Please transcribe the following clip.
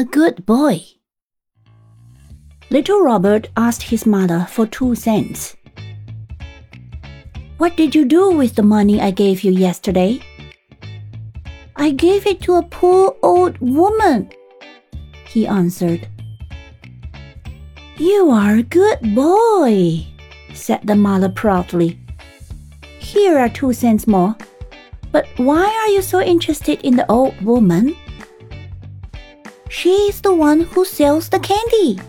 A good boy. Little Robert asked his mother for two cents. What did you do with the money I gave you yesterday? I gave it to a poor old woman, he answered. You are a good boy, said the mother proudly. Here are two cents more. But why are you so interested in the old woman? She's the one who sells the candy,